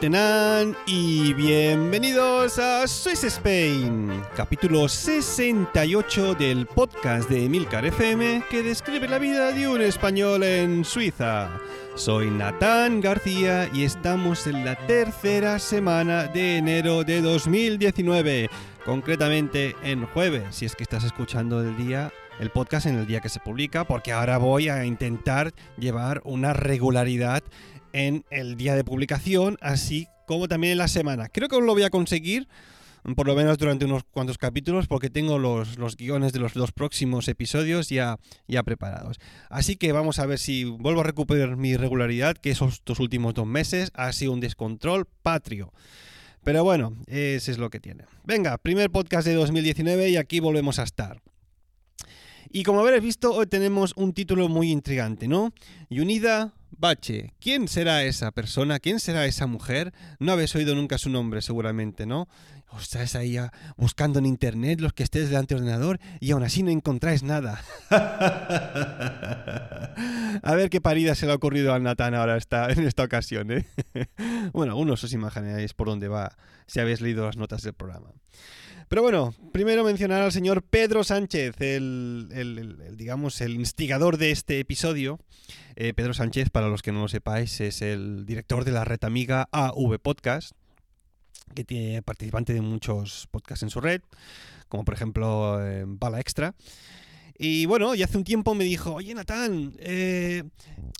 Tenan y bienvenidos a Swiss Spain, capítulo 68 del podcast de Emilcar FM que describe la vida de un español en Suiza. Soy Natán García y estamos en la tercera semana de enero de 2019, concretamente en jueves, si es que estás escuchando el día el podcast en el día que se publica, porque ahora voy a intentar llevar una regularidad en el día de publicación, así como también en la semana. Creo que lo voy a conseguir, por lo menos durante unos cuantos capítulos, porque tengo los, los guiones de los dos próximos episodios ya, ya preparados. Así que vamos a ver si vuelvo a recuperar mi regularidad, que esos dos últimos dos meses ha sido un descontrol patrio. Pero bueno, ese es lo que tiene. Venga, primer podcast de 2019 y aquí volvemos a estar. Y como habréis visto, hoy tenemos un título muy intrigante, ¿no? Yunida Bache. ¿Quién será esa persona? ¿Quién será esa mujer? No habéis oído nunca su nombre, seguramente, ¿no? O estáis ahí buscando en internet los que estéis delante del ordenador y aún así no encontráis nada. a ver qué parida se le ha ocurrido a Natán ahora en esta ocasión, ¿eh? bueno, algunos os imagináis por dónde va si habéis leído las notas del programa. Pero bueno, primero mencionar al señor Pedro Sánchez, el, digamos, el instigador de este episodio. Eh, Pedro Sánchez, para los que no lo sepáis, es el director de la red amiga AV Podcast, que tiene participante de muchos podcasts en su red, como por ejemplo eh, Bala Extra. Y bueno, y hace un tiempo me dijo, oye Natán, eh,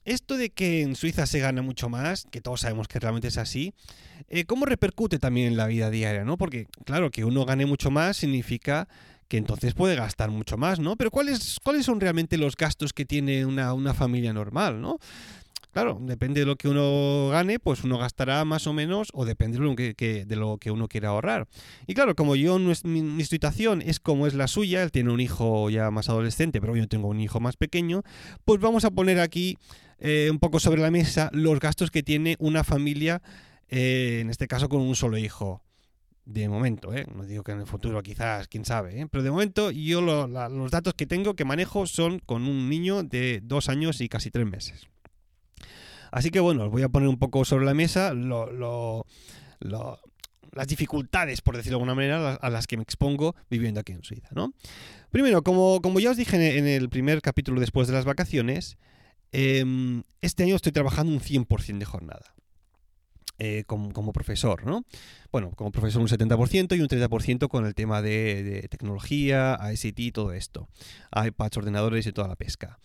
esto de que en Suiza se gana mucho más, que todos sabemos que realmente es así, eh, ¿cómo repercute también en la vida diaria? ¿no? Porque claro, que uno gane mucho más significa que entonces puede gastar mucho más, ¿no? Pero ¿cuáles, cuáles son realmente los gastos que tiene una, una familia normal, ¿no? Claro, depende de lo que uno gane, pues uno gastará más o menos, o depende de lo que, de lo que uno quiera ahorrar. Y claro, como yo, mi, situación es como es la suya, él tiene un hijo ya más adolescente, pero yo tengo un hijo más pequeño, pues vamos a poner aquí eh, un poco sobre la mesa los gastos que tiene una familia, eh, en este caso con un solo hijo. De momento, ¿eh? no digo que en el futuro quizás, quién sabe, ¿eh? pero de momento yo los datos que tengo, que manejo, son con un niño de dos años y casi tres meses. Así que bueno, os voy a poner un poco sobre la mesa las dificultades, por decirlo de alguna manera, a las que me expongo viviendo aquí en Suiza. ¿no? Primero, como, como ya os dije en el primer capítulo después de las vacaciones, em, este año estoy trabajando un 100% de jornada. Eh, como, profesor, ¿no? Bueno, como profesor un 70% y un 30% con el tema de, de tecnología, ICT y todo esto. iPads, ordenadores y toda la pesca.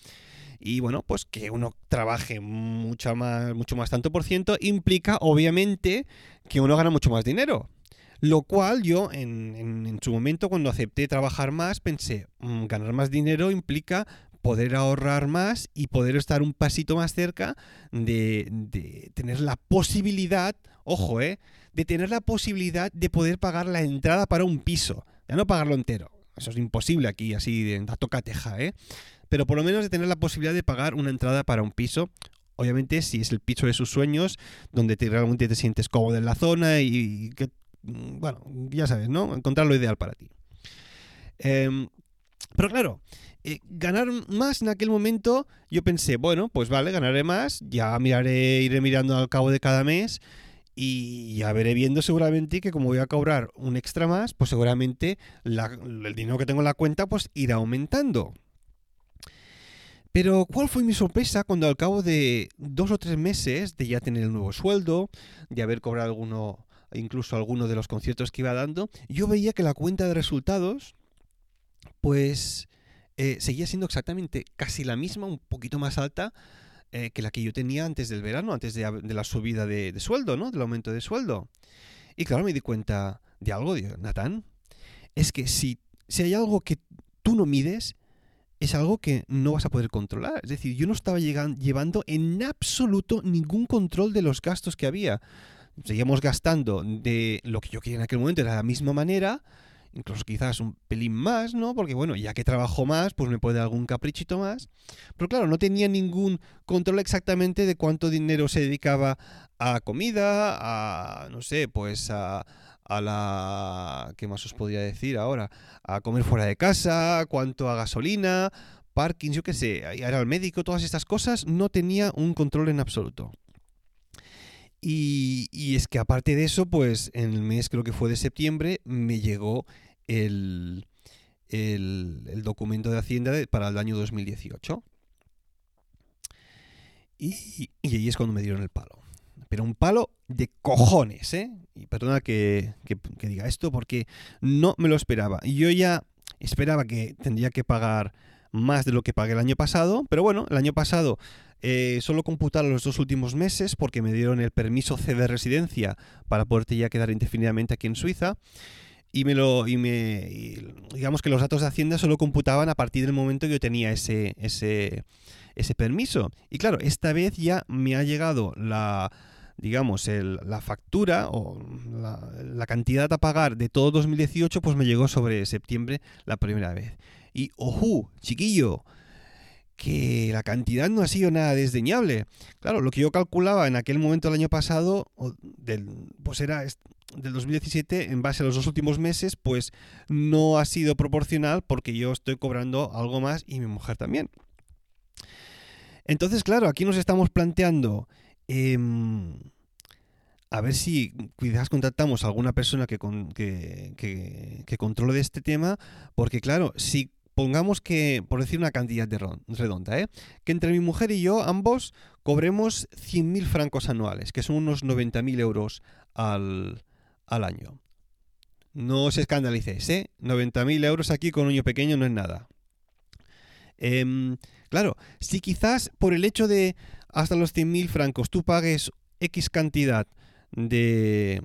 Y bueno, pues que uno trabaje mucho más, mucho más tanto por ciento implica obviamente que uno gana mucho más dinero. Lo cual yo en, en, su momento cuando acepté trabajar más pensé, mm, ganar más dinero implica poder ahorrar más y poder estar un pasito más cerca de, de tener la posibilidad, ojo, eh, de tener la posibilidad de poder pagar la entrada para un piso. Ya no pagarlo entero. Eso es imposible aquí, así de a tocateja, ¿eh? Pero por lo menos de tener la posibilidad de pagar una entrada para un piso. Obviamente, si es el piso de sus sueños, donde te, realmente te sientes cómodo en la zona y, que, mm, bueno, ya sabes, ¿no? Encontrar lo ideal para ti. Em, pero claro, eh, ganar más en aquel momento, yo pensé, bueno, pues vale, ganaré más, ya miraré, iré mirando al cabo de cada mes y ya veré viendo seguramente que como voy a cobrar un extra más, pues seguramente el dinero que tengo en la cuenta pues irá aumentando. Pero ¿cuál fue mi sorpresa cuando al cabo de dos o tres meses de ya tener el nuevo sueldo, de haber cobrado alguno, incluso alguno de los conciertos que iba dando, yo veía que la cuenta de resultados, pues eh, seguía siendo exactamente casi la misma, un poquito más alta eh, que la que yo tenía antes del verano, antes de, la subida de, de, sueldo, ¿no? Del aumento de sueldo. Y claro, me di cuenta de algo, Natán, es que si, si hay algo que tú no mides, es algo que no vas a poder controlar. Es decir, yo no estaba llegando, llevando en absoluto ningún control de los gastos que había. Seguíamos gastando de lo que yo quería en aquel momento de la misma manera, incluso quizás un pelín más, ¿no? Porque bueno, ya que trabajo más, pues me puede dar algún caprichito más. Pero claro, no tenía ningún control exactamente de cuánto dinero se dedicaba a comida, a, no sé, pues a, a la... ¿Qué más os podría decir ahora? A comer fuera de casa, cuánto a gasolina, parking, yo qué sé, ir al médico, todas estas cosas, no tenía un control en absoluto. Y, y, es que aparte de eso, pues en el mes creo que fue de septiembre, me llegó el, el, documento de Hacienda para el año 2018. Y, y ahí es cuando me dieron el palo. Pero un palo de cojones, ¿eh? Y perdona que, diga esto porque no me lo esperaba. Yo ya esperaba que tendría que pagar más de lo que pagué el año pasado, pero bueno, el año pasado eh, solo computaron los dos últimos meses porque me dieron el permiso C de residencia para poderte ya quedar indefinidamente aquí en Suiza. Y me lo. Y me. Digamos que los datos de Hacienda solo computaban a partir del momento que yo tenía ese. ese. ese permiso. Y claro, esta vez ya me ha llegado la. Digamos, la factura o la, la cantidad a pagar de todo 2018, pues me llegó sobre septiembre la primera vez. Y ojú, chiquillo, que la cantidad no ha sido nada desdeñable. Claro, lo que yo calculaba en aquel momento del año pasado, del, pues era del 2017, en base a los dos últimos meses, pues no ha sido proporcional porque yo estoy cobrando algo más y mi mujer también. Entonces, claro, aquí nos estamos planteando... Eh, a ver si quizás contactamos a alguna persona que, que, que, controle este tema, porque claro, si pongamos que, por decir una cantidad de redonda, ¿eh? que entre mi mujer y yo ambos cobremos 100.000 francos anuales, que son unos 90.000 euros al, al, año. No os escandalicéis, ¿eh? 90.000 euros aquí con un niño pequeño no es nada. Eh, claro, si quizás por el hecho de hasta los 100.000 francos tú pagues X cantidad de.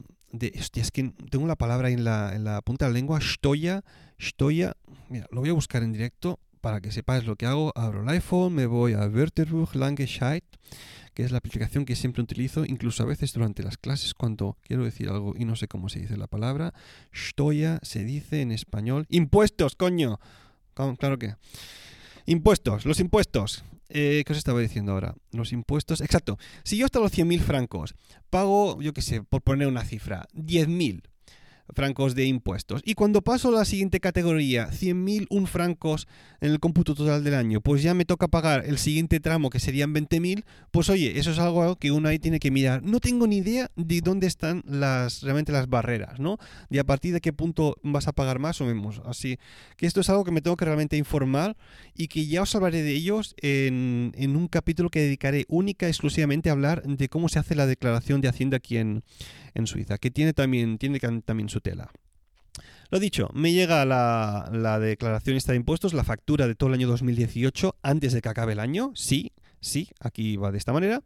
Hostia, es que tengo la palabra en la, en la punta de la lengua, Stoya, Stoya, mira, lo voy a buscar en directo para que sepáis lo que hago. Abro el iPhone, me voy a Wörterbuch Langescheid, que es la aplicación que siempre utilizo, incluso a veces durante las clases cuando quiero decir algo y no sé cómo se dice la palabra. Stoya se dice en español. Impuestos, coño. Claro que. Impuestos, los impuestos. Eh, ¿Qué os estaba diciendo ahora? Los impuestos. Exacto. Si yo hasta los 100.000 francos pago, yo qué sé, por poner una cifra, 10.000 francos de impuestos. Y cuando paso a la siguiente categoría, 100.000 francos en el cómputo total del año, pues ya me toca pagar el siguiente tramo que serían 20.000, pues oye, eso es algo que uno ahí tiene que mirar. No tengo ni idea de dónde están las realmente las barreras, ¿no? De a partir de qué punto vas a pagar más o menos. Así que esto es algo que me tengo que realmente informar y que ya os hablaré de ellos en, en un capítulo que dedicaré única y exclusivamente a hablar de cómo se hace la declaración de Hacienda aquí en, en Suiza, que tiene también, tiene también su tela. Lo dicho, me llega la, la, declaración de impuestos, la factura de todo el año 2018 antes de que acabe el año. Sí, sí, aquí va de esta manera.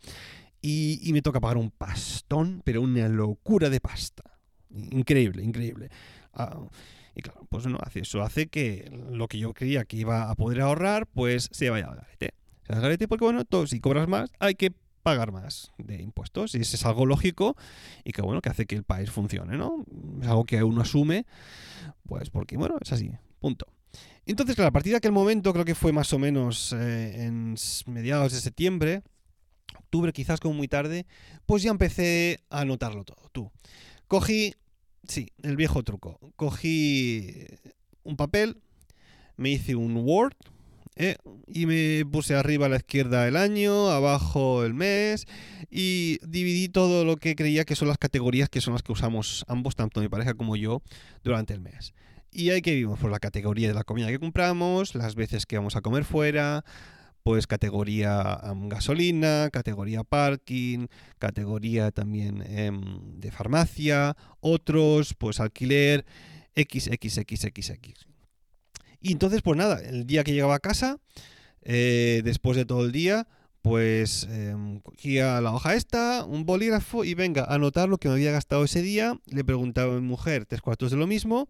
Y, y me toca pagar un pastón, pero una locura de pasta. Increíble, increíble. Ah, y claro, pues no, eso hace que lo que yo creía que iba a poder ahorrar, pues se vaya al garete. Se vaya al garete porque, bueno, todo, si cobras más, hay que pagar más de impuestos. Y eso es algo lógico y que bueno, que hace que el país funcione, ¿no? Es algo que uno asume, pues porque, bueno, es así, punto. Entonces, claro, a partir de aquel momento, creo que fue más o menos eh, en mediados de septiembre, octubre quizás como muy tarde, pues ya empecé a anotarlo todo. Tú, cogí, sí, el viejo truco, cogí un papel, me hice un Word, ¿eh? y me puse arriba a la izquierda el año, abajo el mes y dividí todo lo que creía que son las categorías que son las que usamos ambos, tanto mi pareja como yo, durante el mes. Y hay que vimos por la categoría de la comida que compramos, las veces que vamos a comer fuera, pues categoría um, gasolina, categoría parking, categoría también um, de farmacia, otros, pues alquiler, XXXXX. Y entonces, pues nada, el día que llegaba a casa, eh, después de todo el día, pues eh, cogía la hoja esta, un bolígrafo y venga, a anotar lo que me había gastado ese día. Le preguntaba a mi mujer tres cuartos de lo mismo.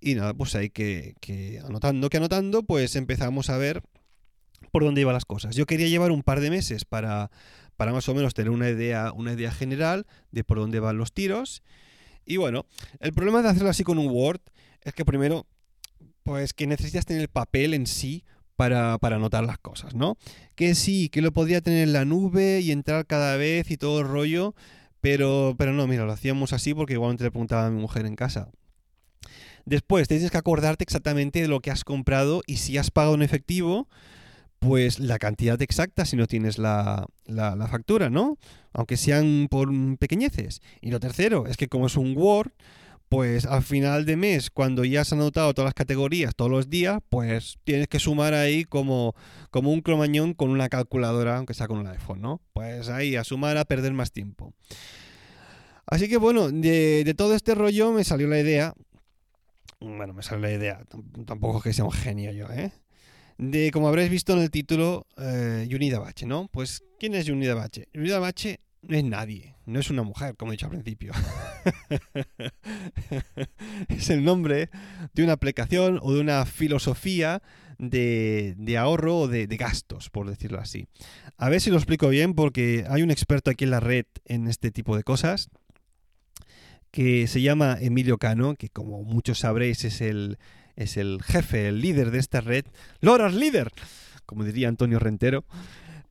Y nada, pues ahí que, que anotando, que anotando, pues empezamos a ver por dónde iban las cosas. Yo quería llevar un par de meses para, para más o menos tener una idea, una idea general de por dónde van los tiros. Y bueno, el problema de hacerlo así con un Word es que primero, pues que necesitas tener el papel en sí para, para anotar las cosas, ¿no? Que sí, que lo podría tener en la nube y entrar cada vez y todo el rollo, pero, pero no, mira, lo hacíamos así porque igualmente le preguntaba a mi mujer en casa. Después tienes que acordarte exactamente de lo que has comprado y si has pagado en efectivo, pues la cantidad exacta si no tienes la, la, la, factura, ¿no? Aunque sean por pequeñeces. Y lo tercero es que como es un Word, pues al final de mes, cuando ya has anotado todas las categorías todos los días, pues tienes que sumar ahí como, como un cromañón con una calculadora, aunque sea con un iPhone, ¿no? Pues ahí, a sumar, a perder más tiempo. Así que bueno, de, todo este rollo me salió la idea bueno, me sale la idea, tampoco es que sea un genio yo, ¿eh? De, como habréis visto en el título, eh, ¿no? Pues, ¿quién es? Yunida Bache no es nadie, no es una mujer, como he dicho al principio. es el nombre de una aplicación o de una filosofía de, de ahorro o de, de, gastos, por decirlo así. A ver si lo explico bien, porque hay un experto aquí en la red en este tipo de cosas que se llama Emilio Cano, que como muchos sabréis es el, es el jefe, el líder de esta red, Loras líder, como diría Antonio Rentero,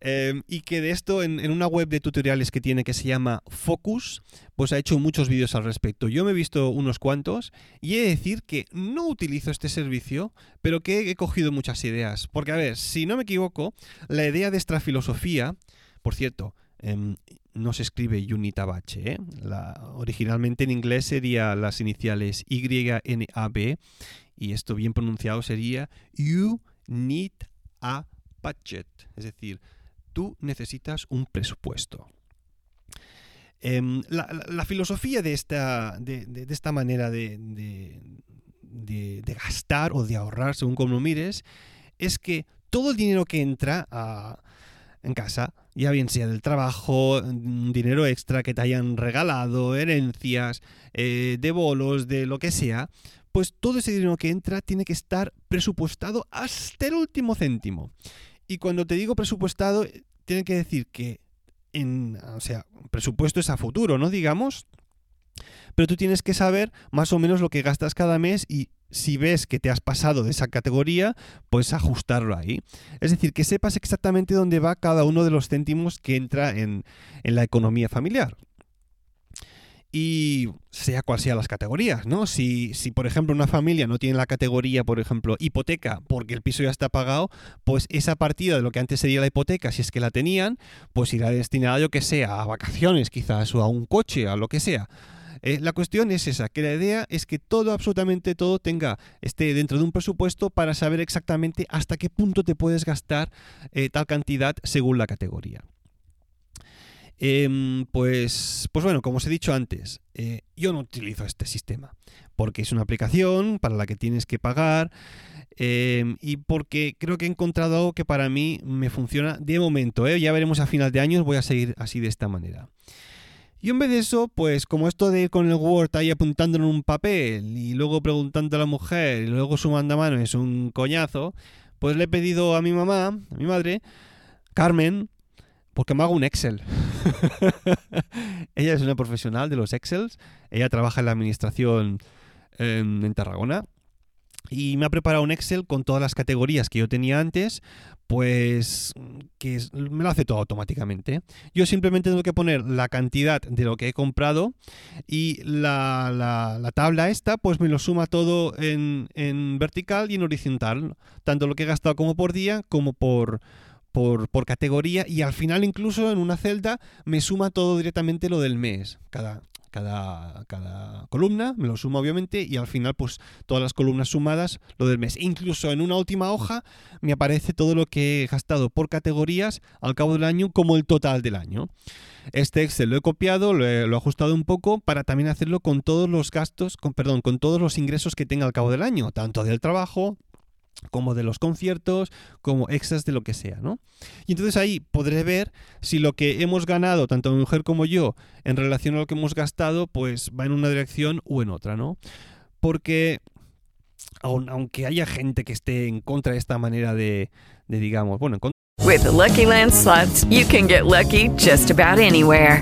eh, y que de esto en, una web de tutoriales que tiene que se llama Focus, pues ha hecho muchos vídeos al respecto. Yo me he visto unos cuantos y he de decir que no utilizo este servicio, pero que he cogido muchas ideas. Porque a ver, si no me equivoco, la idea de esta filosofía, por cierto, eh, no se escribe Unitabache. ¿eh? Originalmente en inglés sería las iniciales YNAB y esto bien pronunciado sería budget. Es decir, tú necesitas un presupuesto. Eh, la, filosofía de esta, de, de, esta manera de, de, gastar o de ahorrar, según como lo mires, es que todo el dinero que entra a, en casa, ya bien sea del trabajo, dinero extra que te hayan regalado, herencias, eh, de bolos, de lo que sea, pues todo ese dinero que entra tiene que estar presupuestado hasta el último céntimo. Y cuando te digo presupuestado, tiene que decir que, en, o sea, presupuesto es a futuro, ¿no? Digamos, pero tú tienes que saber más o menos lo que gastas cada mes y si ves que te has pasado de esa categoría, pues ajustarlo ahí. Es decir, que sepas exactamente dónde va cada uno de los céntimos que entra en, en la economía familiar. Y sea cual sea las categorías, ¿no? Si, si, por ejemplo, una familia no tiene la categoría, por ejemplo, hipoteca, porque el piso ya está pagado, pues esa partida de lo que antes sería la hipoteca, si es que la tenían, pues irá destinada, yo que sea, a vacaciones quizás, o a un coche, a lo que sea. Eh, la cuestión es esa, que la idea es que todo, absolutamente todo, tenga, esté dentro de un presupuesto para saber exactamente hasta qué punto te puedes gastar eh, tal cantidad según la categoría. Eh, pues, pues bueno, como os he dicho antes, eh, yo no utilizo este sistema porque es una aplicación para la que tienes que pagar eh, y porque creo que he encontrado algo que para mí me funciona de momento. ¿eh? Ya veremos a final de año, voy a seguir así de esta manera. Y en vez de eso, pues como esto de ir con el Word ahí apuntando en un papel y luego preguntando a la mujer y luego sumando a mano es un coñazo, pues le he pedido a mi mamá, a mi madre, Carmen, porque me hago un Excel. ella es una profesional de los Excels, ella trabaja en la administración en, Tarragona y me ha preparado un Excel con todas las categorías que yo tenía antes, pues que me lo hace todo automáticamente. Yo simplemente tengo que poner la cantidad de lo que he comprado y la, la, la tabla esta pues me lo suma todo en, en, vertical y en horizontal, tanto lo que he gastado como por día como por, por, por categoría y al final incluso en una celda me suma todo directamente lo del mes, cada, cada, cada, columna, me lo suma obviamente, y al final, pues todas las columnas sumadas, lo del mes. Incluso en una última hoja me aparece todo lo que he gastado por categorías al cabo del año como el total del año. Este Excel lo he copiado, lo he, lo he ajustado un poco para también hacerlo con todos los gastos, con, perdón, con todos los ingresos que tenga al cabo del año, tanto del trabajo, como de los conciertos, como extras de lo que sea, ¿no? Y entonces ahí podré ver si lo que hemos ganado, tanto mi mujer como yo, en relación a lo que hemos gastado, pues va en una dirección o en otra, ¿no? Porque aun- aunque haya gente que esté en contra de esta manera de, digamos, bueno, en contra With Lucky Land slots, you can get lucky just about anywhere.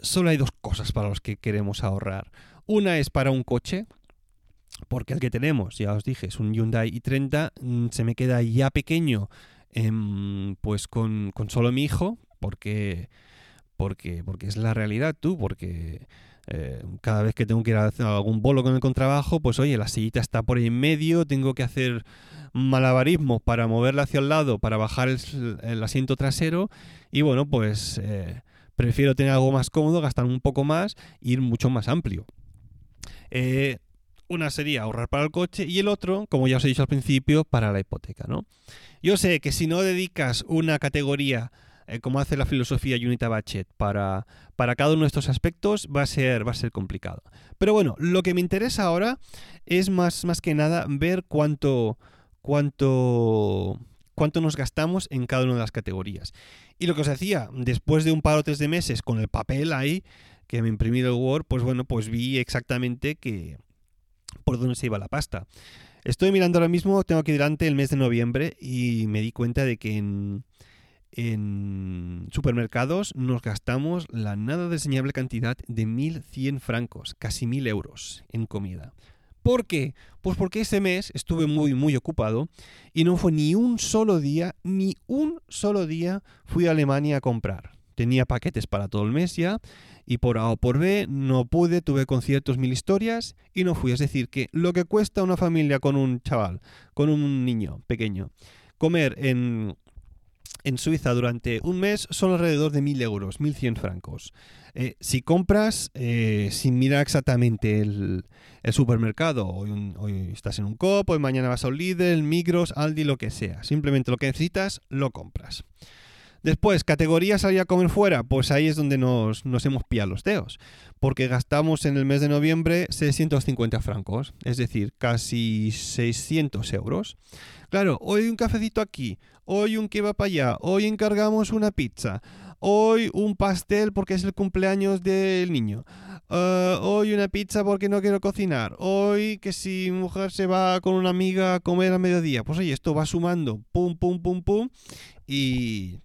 solo hay dos cosas para los que queremos ahorrar. Una es para un coche, porque el que tenemos, ya os dije, es un Hyundai i30, mm, se me queda ya pequeño, em, pues con, con solo mi hijo, porque, porque, porque es la realidad tú, porque eh, cada vez que tengo que ir a algún bolo con el contrabajo, pues oye, la sillita está por ahí en medio, tengo que hacer malabarismo para moverla hacia el lado, para bajar el, el asiento trasero y bueno, pues eh, prefiero tener algo más cómodo, gastar un poco más e ir mucho más amplio. Eh, una sería ahorrar para el coche y el otro, como ya os he dicho al principio, para la hipoteca, ¿no? Yo sé que si no dedicas una categoría eh, como hace la filosofía Unita Bachet para, para cada uno de estos aspectos va a ser, va a ser complicado. Pero bueno, lo que me interesa ahora es más, más que nada ver cuánto, cuánto, cuánto nos gastamos en cada una de las categorías. Y lo que os decía, después de un par o tres de meses con el papel ahí, que me imprimí el Word, pues bueno, pues vi exactamente que por dónde se iba la pasta. Estoy mirando ahora mismo, tengo aquí delante el mes de noviembre y me di cuenta de que en, en supermercados nos gastamos la nada deseñable cantidad de 1.100 francos, casi 1.000 euros en comida. ¿Por qué? Pues porque ese mes estuve muy, muy ocupado y no fue ni un solo día, ni un solo día fui a Alemania a comprar. Tenía paquetes para todo el mes ya y por A o por B no pude, tuve conciertos, mil historias y no fui. Es decir, que lo que cuesta una familia con un chaval, con un niño pequeño, comer en, en Suiza durante un mes son alrededor de 1.000 euros, 1.100 francos. Eh, si compras eh, sin mirar exactamente el, supermercado, hoy estás en un COP, hoy mañana vas a un Lidl, Migros, Aldi, lo que sea. Simplemente lo que necesitas, lo compras. Después, categoría salir a comer fuera, pues ahí es donde nos, hemos pillado los dedos, porque gastamos en el mes de noviembre 650 francos, es decir, casi 600 euros. Claro, hoy un cafecito aquí, hoy un kebab allá, hoy encargamos una pizza, hoy un pastel porque es el cumpleaños del niño, eh, hoy una pizza porque no quiero cocinar, hoy que si mi mujer se va con una amiga a comer a mediodía, pues oye, esto va sumando, pum, pum, pum, pum, y,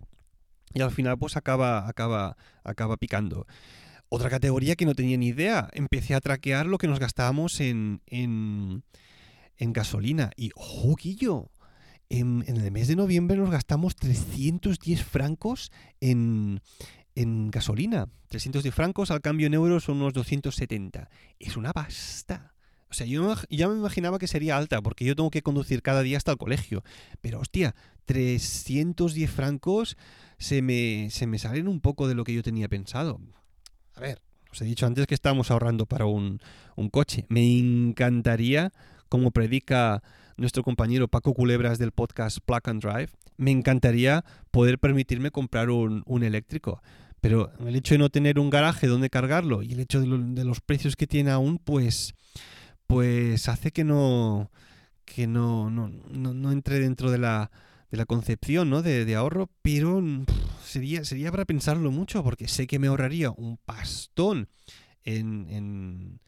y al final pues acaba, acaba, acaba picando. Otra categoría que no tenía ni idea, empecé a traquear lo que nos gastábamos en, en, en gasolina. Y, ojo, en el mes de noviembre nos gastamos 310 francos en, en gasolina. 310 francos al cambio en euros son unos 270. Es una pasta. O sea, yo ya me imaginaba que sería alta porque yo tengo que conducir cada día hasta el colegio. Pero hostia, 310 francos se me, se me salen un poco de lo que yo tenía pensado. A ver, os he dicho antes que estábamos ahorrando para un, un coche. Me encantaría, como predica nuestro compañero Paco Culebras del podcast Plug and Drive, me encantaría poder permitirme comprar un, un eléctrico. Pero el hecho de no tener un garaje donde cargarlo y el hecho de los precios que tiene aún, pues, pues hace que no, que no, no, no, no entre dentro de la, de la concepción ¿no? de, ahorro, pero mm, sería, sería para pensarlo mucho, porque sé que me ahorraría un pastón en, en,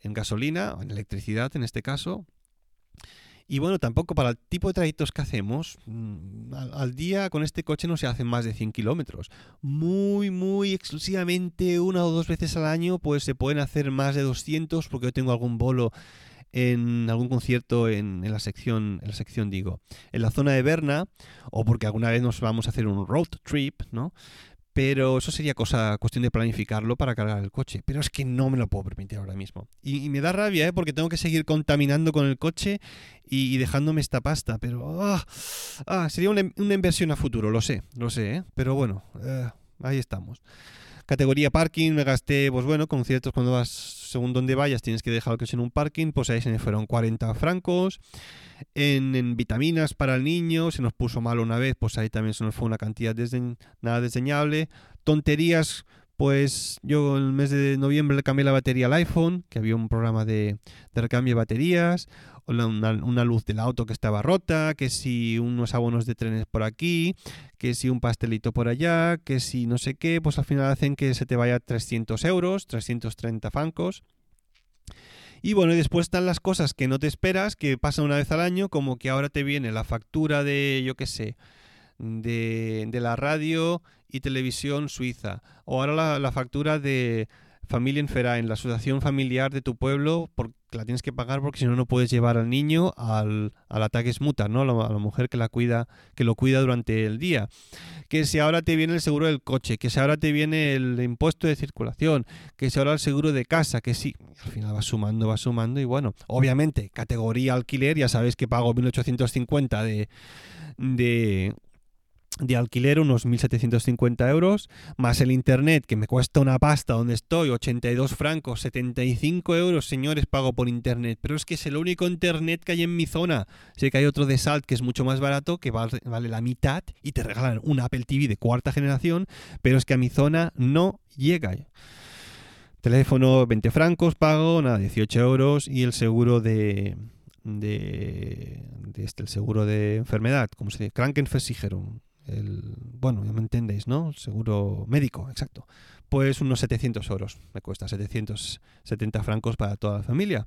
en gasolina, en electricidad en este caso. Y bueno, tampoco para el tipo de trayectos que hacemos, mm, al, día con este coche no se hacen más de 100 kilómetros. Muy, muy exclusivamente una o dos veces al año, pues se pueden hacer más de 200 porque yo tengo algún bolo en algún concierto en, en la sección, en la sección digo, en la zona de Berna, o porque alguna vez nos vamos a hacer un road trip, ¿no? Pero eso sería cosa, cuestión de planificarlo para cargar el coche. Pero es que no me lo puedo permitir ahora mismo. Y, me da rabia, ¿eh? porque tengo que seguir contaminando con el coche y, dejándome esta pasta. Pero ah, ah, sería una, inversión a futuro, lo sé, lo sé. ¿eh? Pero bueno, eh, ahí estamos. Categoría parking, me gasté, pues bueno, con ciertos cuando vas, según donde vayas, tienes que dejar el coche en un parking, pues ahí se me fueron 40 francos. En, en, vitaminas para el niño, se nos puso mal una vez, pues ahí también se nos fue una cantidad nada desdeñable. Tonterías, pues yo el mes de noviembre le cambié la batería al iPhone, que había un programa de, de recambio de baterías, una, una, luz del auto que estaba rota, que si unos abonos de trenes por aquí, que si un pastelito por allá, que si no sé qué, pues al final hacen que se te vaya 300 euros, 330 francos. Y bueno, y después están las cosas que no te esperas, que pasan una vez al año, como que ahora te viene la factura de, yo qué sé, de, de, la radio y televisión suiza, o ahora la, factura de Familienverein, la asociación familiar de tu pueblo, porque la tienes que pagar porque si no no puedes llevar al niño al, al ataque smuta, ¿no? A la, a la, mujer que la cuida, que lo cuida durante el día. Que si ahora te viene el seguro del coche, que si ahora te viene el impuesto de circulación, que si ahora el seguro de casa, que si al final va sumando, va sumando y bueno, obviamente, categoría alquiler, ya sabes que pago 1850 de de de alquiler unos 1.750 euros, más el internet que me cuesta una pasta donde estoy, 82 francos, 75 euros, señores, pago por internet, pero es que es el único internet que hay en mi zona. Sé que hay otro de Salt que es mucho más barato, que vale, la mitad y te regalan un Apple TV de cuarta generación, pero es que a mi zona no llega. Teléfono 20 francos, pago, nada, 18 euros y el seguro de... De, de este, el seguro de enfermedad, como se dice, Krankenversicherung, el, bueno, ya me entendéis, ¿no? Seguro médico, exacto. Pues unos 700 euros, me cuesta 770 francos para toda la familia.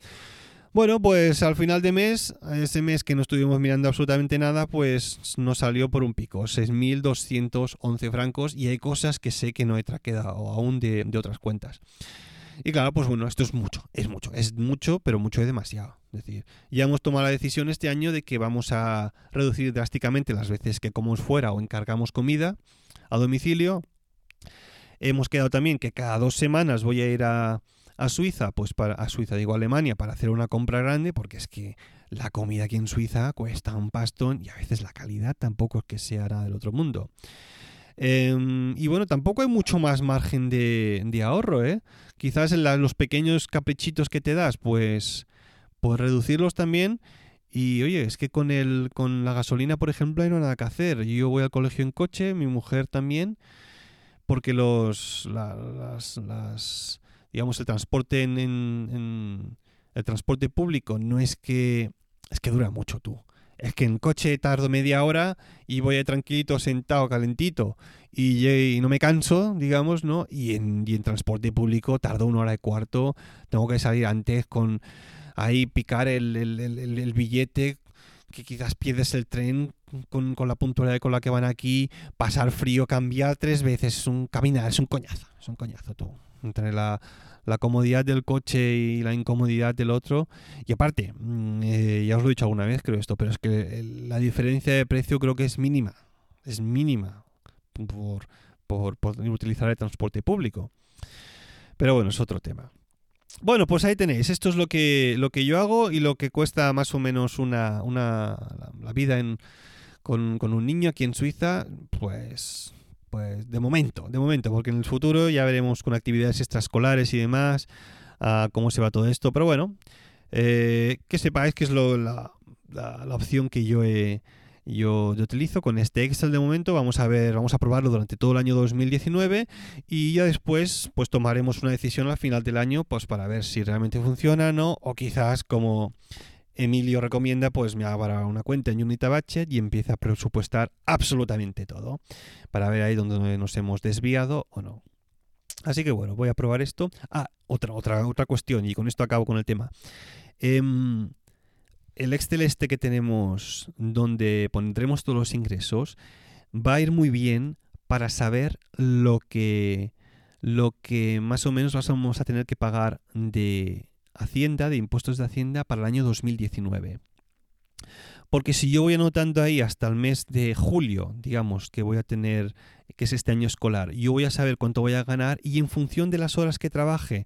Bueno, pues al final de mes, ese mes que no estuvimos mirando absolutamente nada, pues nos salió por un pico, 6.211 francos y hay cosas que sé que no he traquedado aún de, de otras cuentas. Y claro, pues bueno, esto es mucho, es mucho, es mucho, pero mucho es demasiado. Es decir, ya hemos tomado la decisión este año de que vamos a reducir drásticamente las veces que comemos fuera o encargamos comida a domicilio. Hemos quedado también que cada dos semanas voy a ir a, a Suiza, pues para a Suiza digo Alemania, para hacer una compra grande, porque es que la comida aquí en Suiza cuesta un pastón y a veces la calidad tampoco es que sea del otro mundo. Eh, y bueno, tampoco hay mucho más margen de, de ahorro, ¿eh? Quizás en los pequeños caprichitos que te das, pues, pues reducirlos también. Y oye, es que con el, con la gasolina, por ejemplo, hay no nada que hacer. Yo voy al colegio en coche, mi mujer también, porque los, la, las, las, digamos, el transporte en, en, en, el transporte público no es que, es que dura mucho tú es que en coche tardo media hora y voy tranquilito, sentado, calentito y, no me canso, digamos, ¿no? Y en, y en transporte público tardo una hora y cuarto, tengo que salir antes con ahí picar el, el, el, billete que quizás pierdes el tren con, con, la puntualidad con la que van aquí, pasar frío, cambiar tres veces, es un caminar, es un coñazo, es un coñazo tú. Entre la, comodidad del coche y la incomodidad del otro. Y aparte, eh, ya os lo he dicho alguna vez, creo esto, pero es que la diferencia de precio creo que es mínima. Es mínima por, por, utilizar el transporte público. Pero bueno, es otro tema. Bueno, pues ahí tenéis. Esto es lo que, lo que yo hago y lo que cuesta más o menos una, una la, la vida en, con, con, un niño aquí en Suiza. Pues pues de momento, de momento, porque en el futuro ya veremos con actividades extraescolares y demás uh, cómo se va todo esto. Pero bueno, eh, que sepáis que es lo, la, la, la, opción que yo, he, yo, yo, utilizo con este Excel de momento. Vamos a ver, vamos a probarlo durante todo el año 2019 y ya después pues tomaremos una decisión al final del año pues para ver si realmente funciona o no o quizás como Emilio recomienda, pues me abra una cuenta en Budget y empieza a presupuestar absolutamente todo para ver ahí donde nos hemos desviado o no. Así que bueno, voy a probar esto. Ah, otra, otra, otra cuestión, y con esto acabo con el tema. Eh, el Excel este que tenemos, donde pondremos todos los ingresos, va a ir muy bien para saber lo que, lo que más o menos vamos a tener que pagar de, Hacienda, de impuestos de Hacienda para el año 2019. porque si yo voy anotando ahí hasta el mes de julio, digamos, que voy a tener, que es este año escolar, yo voy a saber cuánto voy a ganar y en función de las horas que trabaje,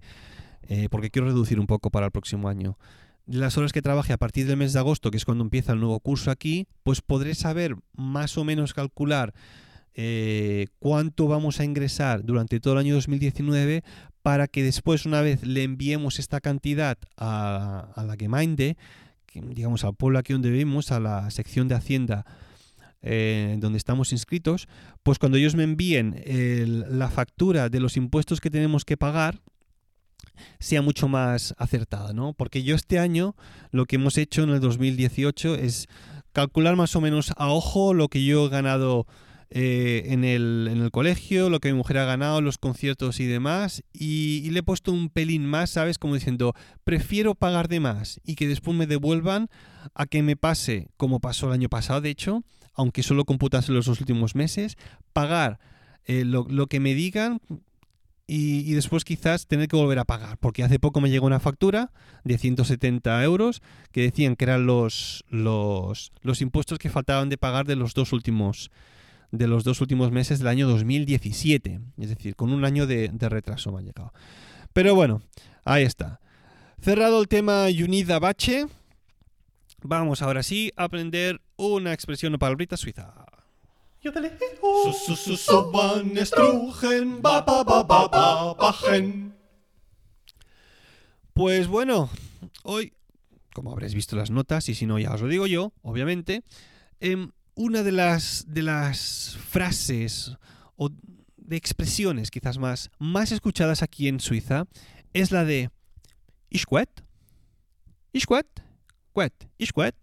eh, porque quiero reducir un poco para el próximo año, las horas que trabaje a partir del mes de agosto, que es cuando empieza el nuevo curso aquí, pues podré saber más o menos calcular eh, cuánto vamos a ingresar durante todo el año 2019 para que después, una vez le enviemos esta cantidad a, a la Gemeinde, digamos al pueblo aquí donde vivimos, a la sección de Hacienda eh, donde estamos inscritos, pues cuando ellos me envíen el- la factura de los impuestos que tenemos que pagar, sea mucho más acertada, ¿no? Porque yo este año lo que hemos hecho en el 2018 es calcular más o menos a ojo lo que yo he ganado eh, en, el, en el colegio, lo que mi mujer ha ganado los conciertos y demás, y, y le he puesto un pelín más, ¿sabes? Como diciendo, prefiero pagar de más y que después me devuelvan a que me pase, como pasó el año pasado, de hecho, aunque solo computase los dos últimos meses, pagar eh, lo, lo que me digan y, y después quizás tener que volver a pagar, porque hace poco me llegó una factura de 170 euros que decían que eran los, los, los impuestos que faltaban de pagar de los dos últimos de los dos últimos meses del año 2017. Es decir, con un año de, retraso me ha llegado. Pero bueno, ahí está. Cerrado el tema Unida Bache, vamos ahora sí a aprender una expresión o palabrita suiza. Ba, bajen. Pues bueno, hoy, como habréis visto las notas, y si no ya os lo digo yo, obviamente, em, una de las, de las frases o de expresiones quizás más, más escuchadas aquí en Suiza es la de Ich quet, Ich quet, quet, Ich quet.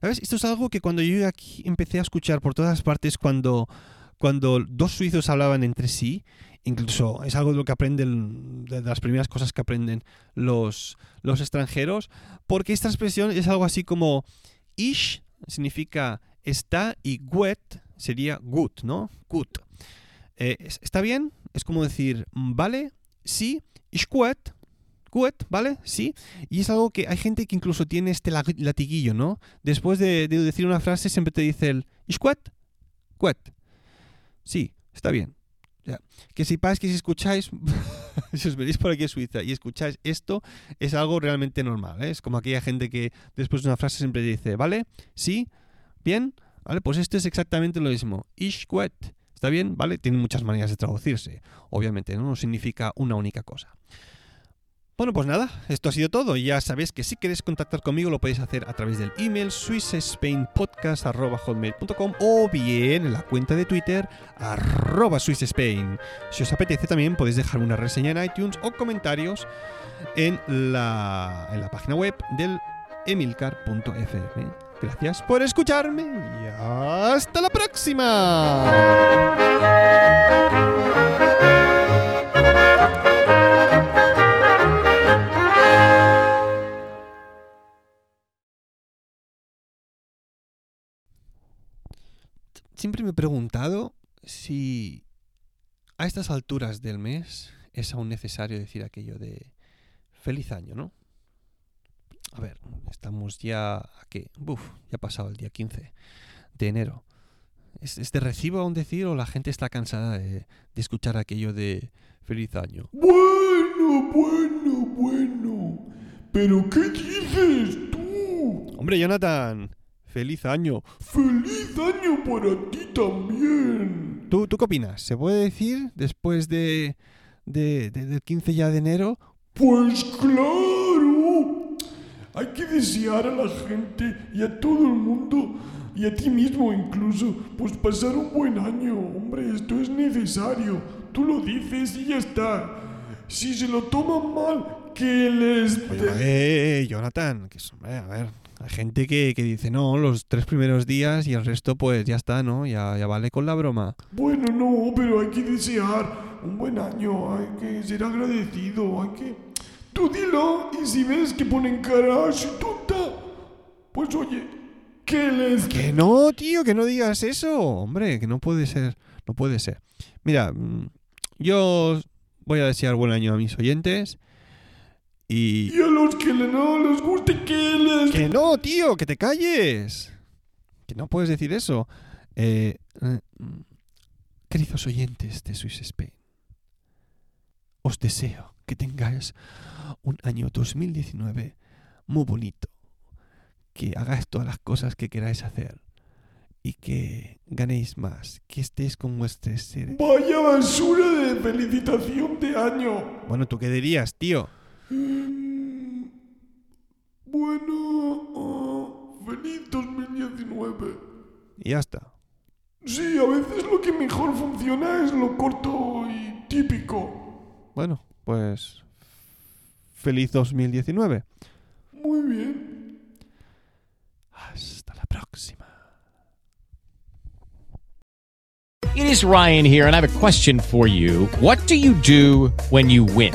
¿Sabes? Esto es algo que cuando yo aquí empecé a escuchar por todas partes cuando, cuando dos suizos hablaban entre sí, incluso es algo de lo que aprenden, de las primeras cosas que aprenden los, los extranjeros, porque esta expresión es algo así como ish significa está y gut sería gut, ¿no? Gut. Eh, es- ¿Está bien? Es como decir, vale, sí, gut, gut, ¿vale? Sí. Y es algo que hay gente que incluso tiene este la- latiguillo, ¿no? Después de, de decir una frase siempre te dice el gut, gut. Sí, está bien. Ya. Que sepáis que si escucháis, si os venís por aquí a Suiza y escucháis esto, es algo realmente normal. ¿eh? Es como aquella gente que después de una frase siempre dice, ¿vale? Sí, bien, ¿vale? Pues esto es exactamente lo mismo. Ich gut. ¿Está bien? ¿Vale? Tiene muchas maneras de traducirse. Obviamente, ¿no? No significa una única cosa. Bueno, pues nada, esto ha sido todo. Ya sabéis que si queréis contactar conmigo lo podéis hacer a través del email swissspainpodcast.com o bien en la cuenta de Twitter arroba swissspain. Si os apetece también podéis dejar una reseña en iTunes o comentarios en la, en la página web del emilcar.fm. Gracias por escucharme y hasta la próxima. Siempre me he preguntado si a estas alturas del mes es aún necesario decir aquello de feliz año, ¿no? A ver, estamos ya a qué? Buf, ya ha pasado el día 15 de enero. ¿Es, es de recibo aún decir o la gente está cansada de, de escuchar aquello de feliz año? Bueno, bueno, bueno. ¿Pero qué dices tú? Hombre, Jonathan, feliz año. ¡Feliz año para ti también! ¿Tú, ¿Tú qué opinas? ¿Se puede decir después de, de- de- del 15 ya de enero? Pues claro. Hay que desear a la gente y a todo el mundo y a ti mismo incluso, pues pasar un buen año. Hombre, esto es necesario. Tú lo dices y ya está. Si se lo toman mal, que les... Oye, eh, Jonathan, que es, hombre, a ver, hay gente que, que dice, no, los tres primeros días y el resto pues ya está, ¿no? Ya, ya vale con la broma. Bueno, no, pero hay que desear un buen año, hay que ser agradecido, hay que... Tú dilo y si ves que ponen cara así tonta, pues oye, que les... Que no, tío, que no digas eso. Hombre, que no puede ser, no puede ser. Mira, mm, yo voy a desear buen año a mis oyentes y... Y a los que no les guste, que les... Que no, tío, que te calles. Que no puedes decir eso. Eh, eh, mm, queridos oyentes de Swiss Spain, os deseo que tengáis un año 2019 muy bonito. Que hagáis todas las cosas que queráis hacer. Y que ganéis más. Que estéis con vuestros seres. Vaya basura de felicitación de año. Bueno, ¿tú qué dirías, tío? Mm, Bueno, ah, feliz 2019. Y ya está. Sí, a veces lo que mejor funciona es lo corto y típico. Bueno, pues... Feliz 2019. Muy bien. Hasta la próxima. It is Ryan here, and I have a question for you. What do you do when you win?